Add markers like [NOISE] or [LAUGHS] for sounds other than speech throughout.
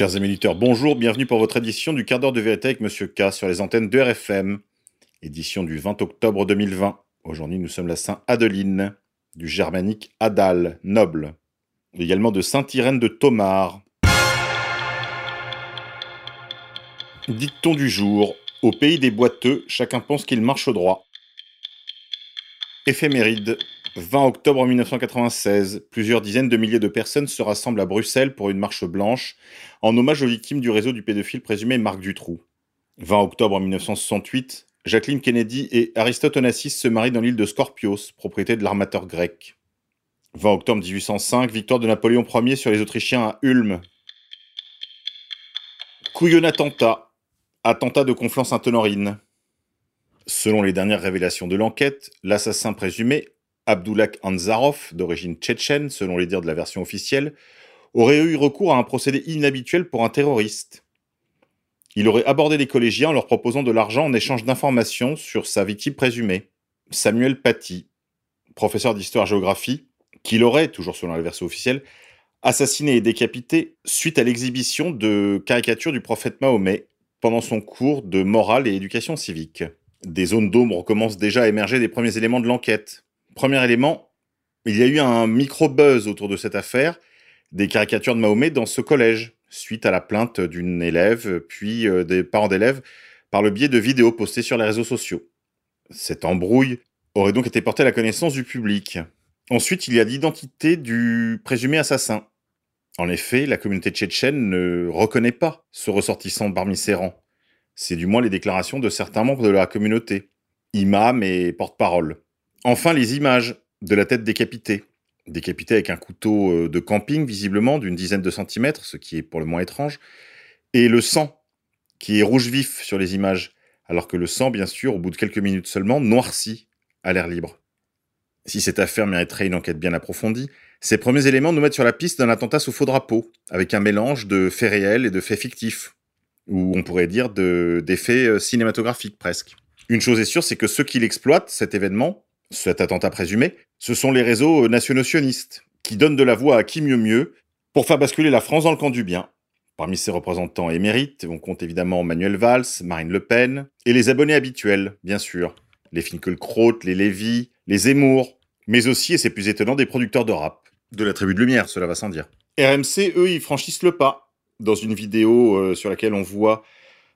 Chers amis bonjour, bienvenue pour votre édition du quart d'heure de vérité avec Monsieur K sur les antennes de RFM, édition du 20 octobre 2020. Aujourd'hui, nous sommes la Saint-Adeline, du germanique Adal, noble, également de Sainte-Irène de Thomar. Dicton du jour, au pays des boiteux, chacun pense qu'il marche droit. Éphéméride, 20 octobre 1996, plusieurs dizaines de milliers de personnes se rassemblent à Bruxelles pour une marche blanche en hommage aux victimes du réseau du pédophile présumé Marc Dutroux. 20 octobre 1968, Jacqueline Kennedy et Aristote Onassis se marient dans l'île de Scorpios, propriété de l'armateur grec. 20 octobre 1805, victoire de Napoléon Ier sur les Autrichiens à Ulm. Couillon attentat, attentat de Conflans-Sainte-Honorine. Selon les dernières révélations de l'enquête, l'assassin présumé Abdullah Anzarov, d'origine tchétchène selon les dires de la version officielle, aurait eu recours à un procédé inhabituel pour un terroriste. Il aurait abordé les collégiens en leur proposant de l'argent en échange d'informations sur sa victime présumée, Samuel Paty, professeur d'histoire-géographie, qu'il aurait, toujours selon la version officielle, assassiné et décapité suite à l'exhibition de caricatures du prophète Mahomet pendant son cours de morale et éducation civique. Des zones d'ombre commencent déjà à émerger des premiers éléments de l'enquête. Premier élément, il y a eu un micro-buzz autour de cette affaire, des caricatures de Mahomet dans ce collège, suite à la plainte d'une élève, puis euh, des parents d'élèves, par le biais de vidéos postées sur les réseaux sociaux. Cette embrouille aurait donc été portée à la connaissance du public. Ensuite, il y a l'identité du présumé assassin. En effet, la communauté tchétchène ne reconnaît pas ce ressortissant parmi ses rangs. C'est du moins les déclarations de certains membres de la communauté, imams et porte-parole. Enfin, les images de la tête décapitée. Décapitée avec un couteau euh, de camping, visiblement, d'une dizaine de centimètres, ce qui est pour le moins étrange. Et le sang, qui est rouge vif sur les images, alors que le sang, bien sûr, au bout de quelques minutes seulement, noircit à l'air libre. Si cette affaire mériterait une enquête bien approfondie, ces premiers éléments nous mettent sur la piste d'un attentat sous faux drapeau, avec un mélange de faits réels et de faits fictifs, ou on pourrait dire d'effets euh, cinématographiques presque. Une chose est sûre, c'est que ceux qui l'exploitent, cet événement, cet attentat présumé, ce sont les réseaux nationaux sionistes, qui donnent de la voix à qui mieux mieux pour faire basculer la France dans le camp du bien. Parmi ses représentants émérites, on compte évidemment Manuel Valls, Marine Le Pen, et les abonnés habituels, bien sûr. Les Finkelkraut, les Lévy, les Zemmour, mais aussi, et c'est plus étonnant, des producteurs de rap. De la tribu de lumière, cela va sans dire. RMC, eux, ils franchissent le pas. Dans une vidéo euh, sur laquelle on voit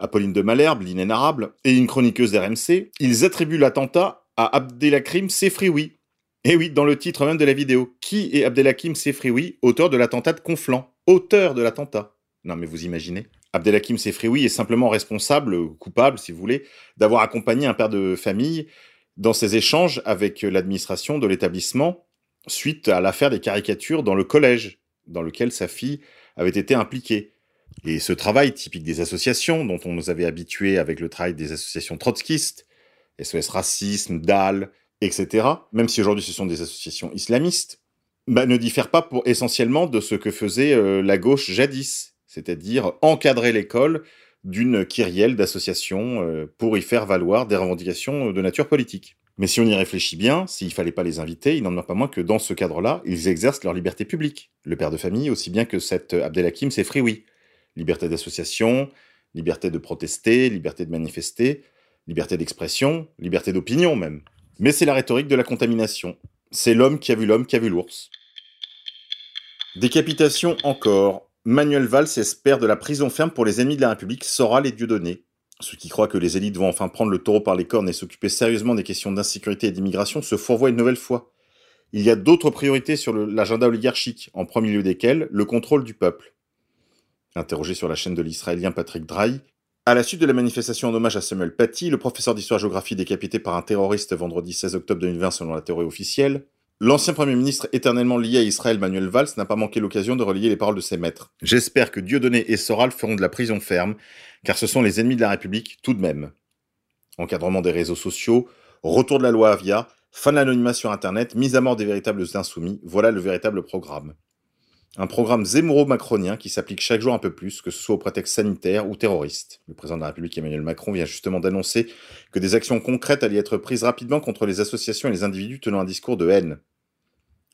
Apolline de Malherbe, l'inénarrable, et une chroniqueuse d'RMC, ils attribuent l'attentat à Abdelakrim Sefrioui. Et eh oui, dans le titre même de la vidéo. Qui est Abdelhakim Sefrioui, auteur de l'attentat de Conflans? Auteur de l'attentat. Non mais vous imaginez Abdelhakim Sefrioui est simplement responsable, coupable si vous voulez, d'avoir accompagné un père de famille dans ses échanges avec l'administration de l'établissement suite à l'affaire des caricatures dans le collège dans lequel sa fille avait été impliquée. Et ce travail typique des associations, dont on nous avait habitués avec le travail des associations trotskistes, SOS Racisme, DAL, etc., même si aujourd'hui ce sont des associations islamistes, bah, ne diffèrent pas essentiellement de ce que faisait euh, la gauche jadis, c'est-à-dire encadrer l'école d'une kyrielle d'associations euh, pour y faire valoir des revendications de nature politique. Mais si on y réfléchit bien, s'il fallait pas les inviter, il n'en a pas moins que dans ce cadre-là, ils exercent leur liberté publique. Le père de famille, aussi bien que cet Abdelhakim, c'est oui. Liberté d'association, liberté de protester, liberté de manifester, liberté d'expression, liberté d'opinion même. Mais c'est la rhétorique de la contamination. C'est l'homme qui a vu l'homme qui a vu l'ours. Décapitation encore. Manuel Valls espère de la prison ferme pour les ennemis de la République, saura les dieux donnés. Ceux qui croient que les élites vont enfin prendre le taureau par les cornes et s'occuper sérieusement des questions d'insécurité et d'immigration se fourvoient une nouvelle fois. Il y a d'autres priorités sur l'agenda oligarchique, en premier lieu desquelles le contrôle du peuple. Interrogé sur la chaîne de l'Israélien Patrick Drahi, à la suite de la manifestation en hommage à Samuel Paty, le professeur d'histoire-géographie décapité par un terroriste vendredi 16 octobre 2020 selon la théorie officielle, l'ancien Premier ministre éternellement lié à Israël Manuel Valls n'a pas manqué l'occasion de relier les paroles de ses maîtres. J'espère que Dieudonné et Soral feront de la prison ferme, car ce sont les ennemis de la République tout de même. Encadrement des réseaux sociaux, retour de la loi Avia, fin de l'anonymat sur Internet, mise à mort des véritables insoumis, voilà le véritable programme. Un programme zémuro-macronien qui s'applique chaque jour un peu plus, que ce soit au prétexte sanitaire ou terroriste. Le président de la République Emmanuel Macron vient justement d'annoncer que des actions concrètes allaient être prises rapidement contre les associations et les individus tenant un discours de haine.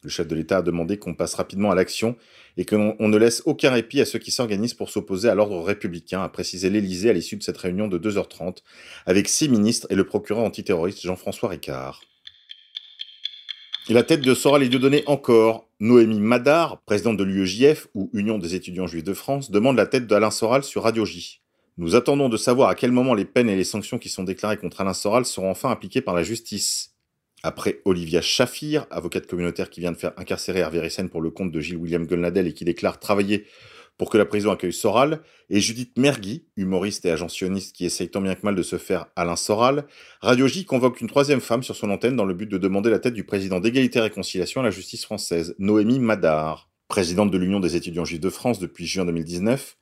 Le chef de l'État a demandé qu'on passe rapidement à l'action et qu'on ne laisse aucun répit à ceux qui s'organisent pour s'opposer à l'ordre républicain, a précisé l'Élysée à l'issue de cette réunion de 2h30 avec six ministres et le procureur antiterroriste Jean-François Ricard. Et la tête de Soral est donnée encore. Noémie Madar, présidente de l'UEJF, ou Union des étudiants juifs de France, demande la tête d'Alain Soral sur Radio J. Nous attendons de savoir à quel moment les peines et les sanctions qui sont déclarées contre Alain Soral seront enfin appliquées par la justice. Après Olivia Shafir, avocate communautaire qui vient de faire incarcérer Hervé Rissen pour le compte de Gilles William Golnadel et qui déclare travailler pour que la prison accueille Soral, et Judith Mergui, humoriste et agentionniste qui essaye tant bien que mal de se faire Alain Soral, Radio J convoque une troisième femme sur son antenne dans le but de demander la tête du président d'égalité et réconciliation à la justice française, Noémie Madar. Présidente de l'Union des étudiants juifs de France depuis juin 2019,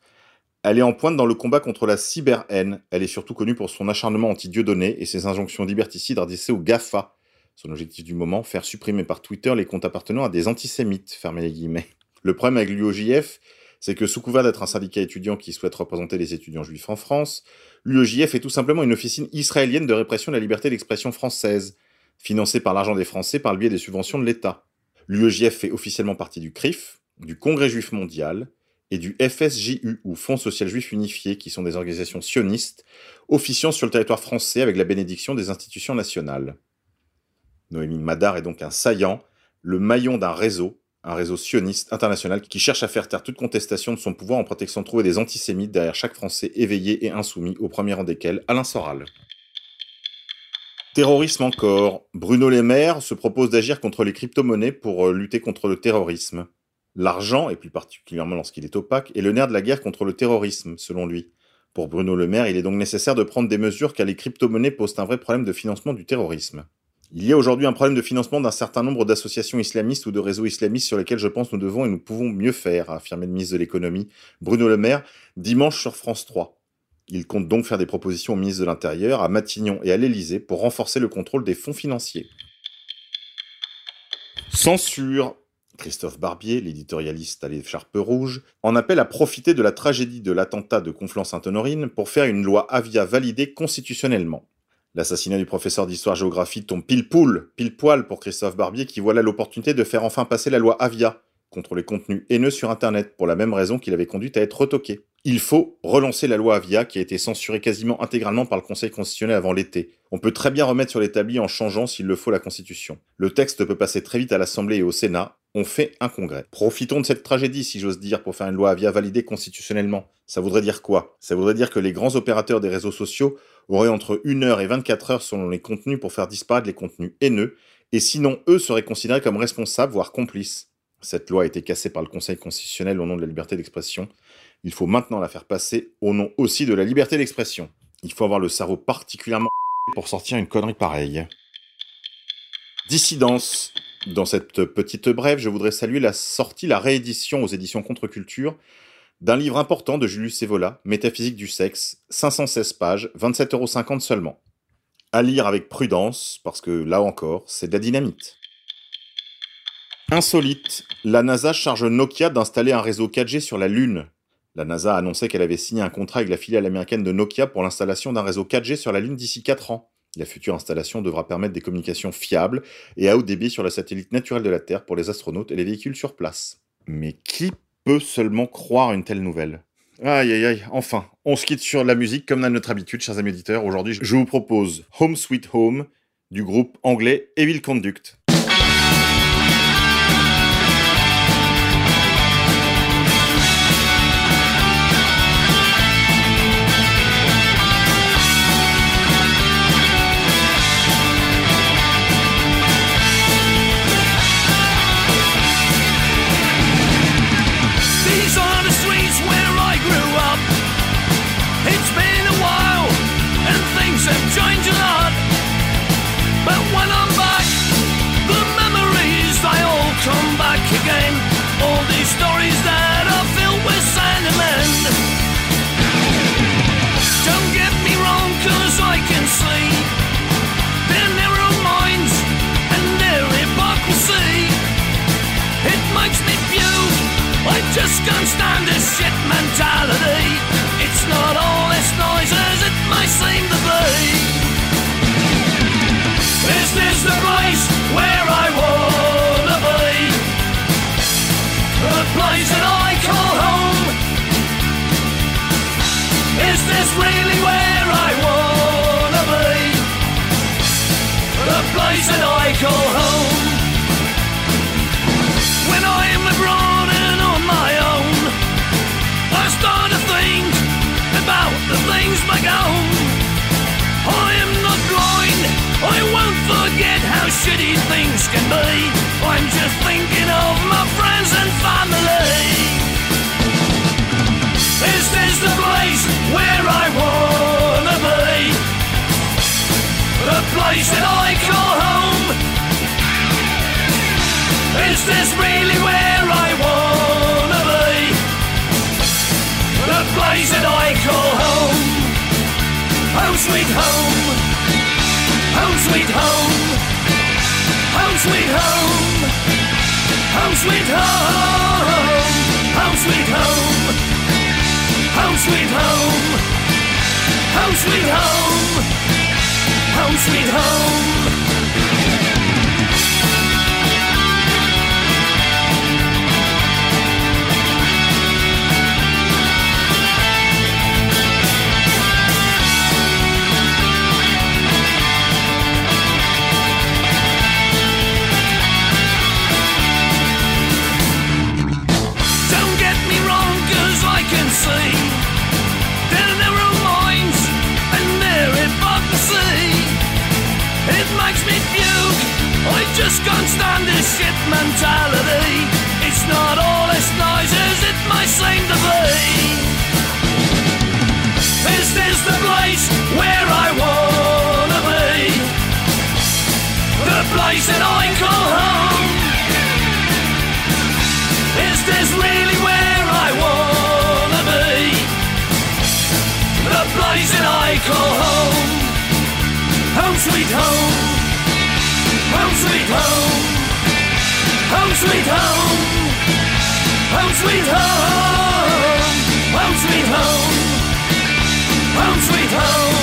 elle est en pointe dans le combat contre la cyber-haine. Elle est surtout connue pour son acharnement anti-Dieudonné et ses injonctions liberticides adressées aux GAFA, son objectif du moment, faire supprimer par Twitter les comptes appartenant à des antisémites, les guillemets. Le problème avec l'UOJF, c'est que sous couvert d'être un syndicat étudiant qui souhaite représenter les étudiants juifs en France, l'UOJF est tout simplement une officine israélienne de répression de la liberté d'expression française, financée par l'argent des Français par le biais des subventions de l'État. L'UOJF fait officiellement partie du CRIF, du Congrès juif mondial et du FSJU, ou Fonds social juif unifié, qui sont des organisations sionistes, officiant sur le territoire français avec la bénédiction des institutions nationales. Noémie Madar est donc un saillant, le maillon d'un réseau, un réseau sioniste international qui cherche à faire taire toute contestation de son pouvoir en protection de trouver des antisémites derrière chaque Français éveillé et insoumis, au premier rang desquels Alain Soral. Terrorisme encore. Bruno Le Maire se propose d'agir contre les crypto-monnaies pour euh, lutter contre le terrorisme. L'argent, et plus particulièrement lorsqu'il est opaque, est le nerf de la guerre contre le terrorisme, selon lui. Pour Bruno Le Maire, il est donc nécessaire de prendre des mesures car les crypto-monnaies posent un vrai problème de financement du terrorisme. Il y a aujourd'hui un problème de financement d'un certain nombre d'associations islamistes ou de réseaux islamistes sur lesquels je pense nous devons et nous pouvons mieux faire, a affirmé le ministre de l'économie, Bruno Le Maire, dimanche sur France 3. Il compte donc faire des propositions au ministre de l'Intérieur, à Matignon et à l'Élysée pour renforcer le contrôle des fonds financiers. Censure. Christophe Barbier, l'éditorialiste à l'écharpe rouge, en appelle à profiter de la tragédie de l'attentat de Conflans-Sainte-Honorine pour faire une loi Avia validée constitutionnellement. L'assassinat du professeur d'histoire-géographie tombe pile poule, pile poil pour Christophe Barbier qui voit là l'opportunité de faire enfin passer la loi Avia contre les contenus haineux sur Internet pour la même raison qu'il avait conduit à être retoqué. Il faut relancer la loi Avia qui a été censurée quasiment intégralement par le Conseil constitutionnel avant l'été. On peut très bien remettre sur l'établi en changeant s'il le faut la Constitution. Le texte peut passer très vite à l'Assemblée et au Sénat, on fait un congrès. Profitons de cette tragédie, si j'ose dire, pour faire une loi Avia validée constitutionnellement. Ça voudrait dire quoi? Ça voudrait dire que les grands opérateurs des réseaux sociaux auraient entre 1 heure et 24 heures selon les contenus pour faire disparaître les contenus haineux, et sinon eux seraient considérés comme responsables, voire complices. Cette loi a été cassée par le Conseil constitutionnel au nom de la liberté d'expression. Il faut maintenant la faire passer au nom aussi de la liberté d'expression. Il faut avoir le cerveau particulièrement [LAUGHS] pour sortir une connerie pareille. Dissidence. Dans cette petite brève, je voudrais saluer la sortie, la réédition aux éditions Contre-Culture d'un livre important de Julius Evola, Métaphysique du sexe, 516 pages, 27,50€ seulement. À lire avec prudence, parce que là encore, c'est de la dynamite. Insolite, la NASA charge Nokia d'installer un réseau 4G sur la Lune. La NASA a annoncé qu'elle avait signé un contrat avec la filiale américaine de Nokia pour l'installation d'un réseau 4G sur la Lune d'ici 4 ans. La future installation devra permettre des communications fiables et à haut débit sur le satellite naturel de la Terre pour les astronautes et les véhicules sur place. Mais qui peut seulement croire une telle nouvelle Aïe aïe aïe, enfin, on se quitte sur la musique comme à notre habitude, chers amis auditeurs. Aujourd'hui, je vous propose Home Sweet Home du groupe anglais Evil Conduct. Just can't stand this shit mentality. It's not all this noise as it might seem shitty can be. I'm just thinking of my friends and family. Is this the place where I wanna be? The place that I call home. Is this really where I wanna be? The place that I call home. Home sweet home. Home sweet home. Home sweet home. Home sweet home. Home sweet home. Home sweet home. Home sweet home. Home sweet home. home, home sweet home, home sweet home, home sweet home, home sweet home, home sweet home,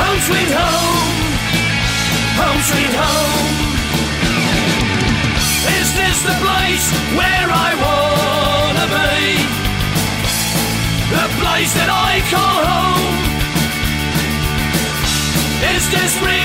home sweet home, home sweet home. Is this the place where I wanna be? The place that I call home. justice.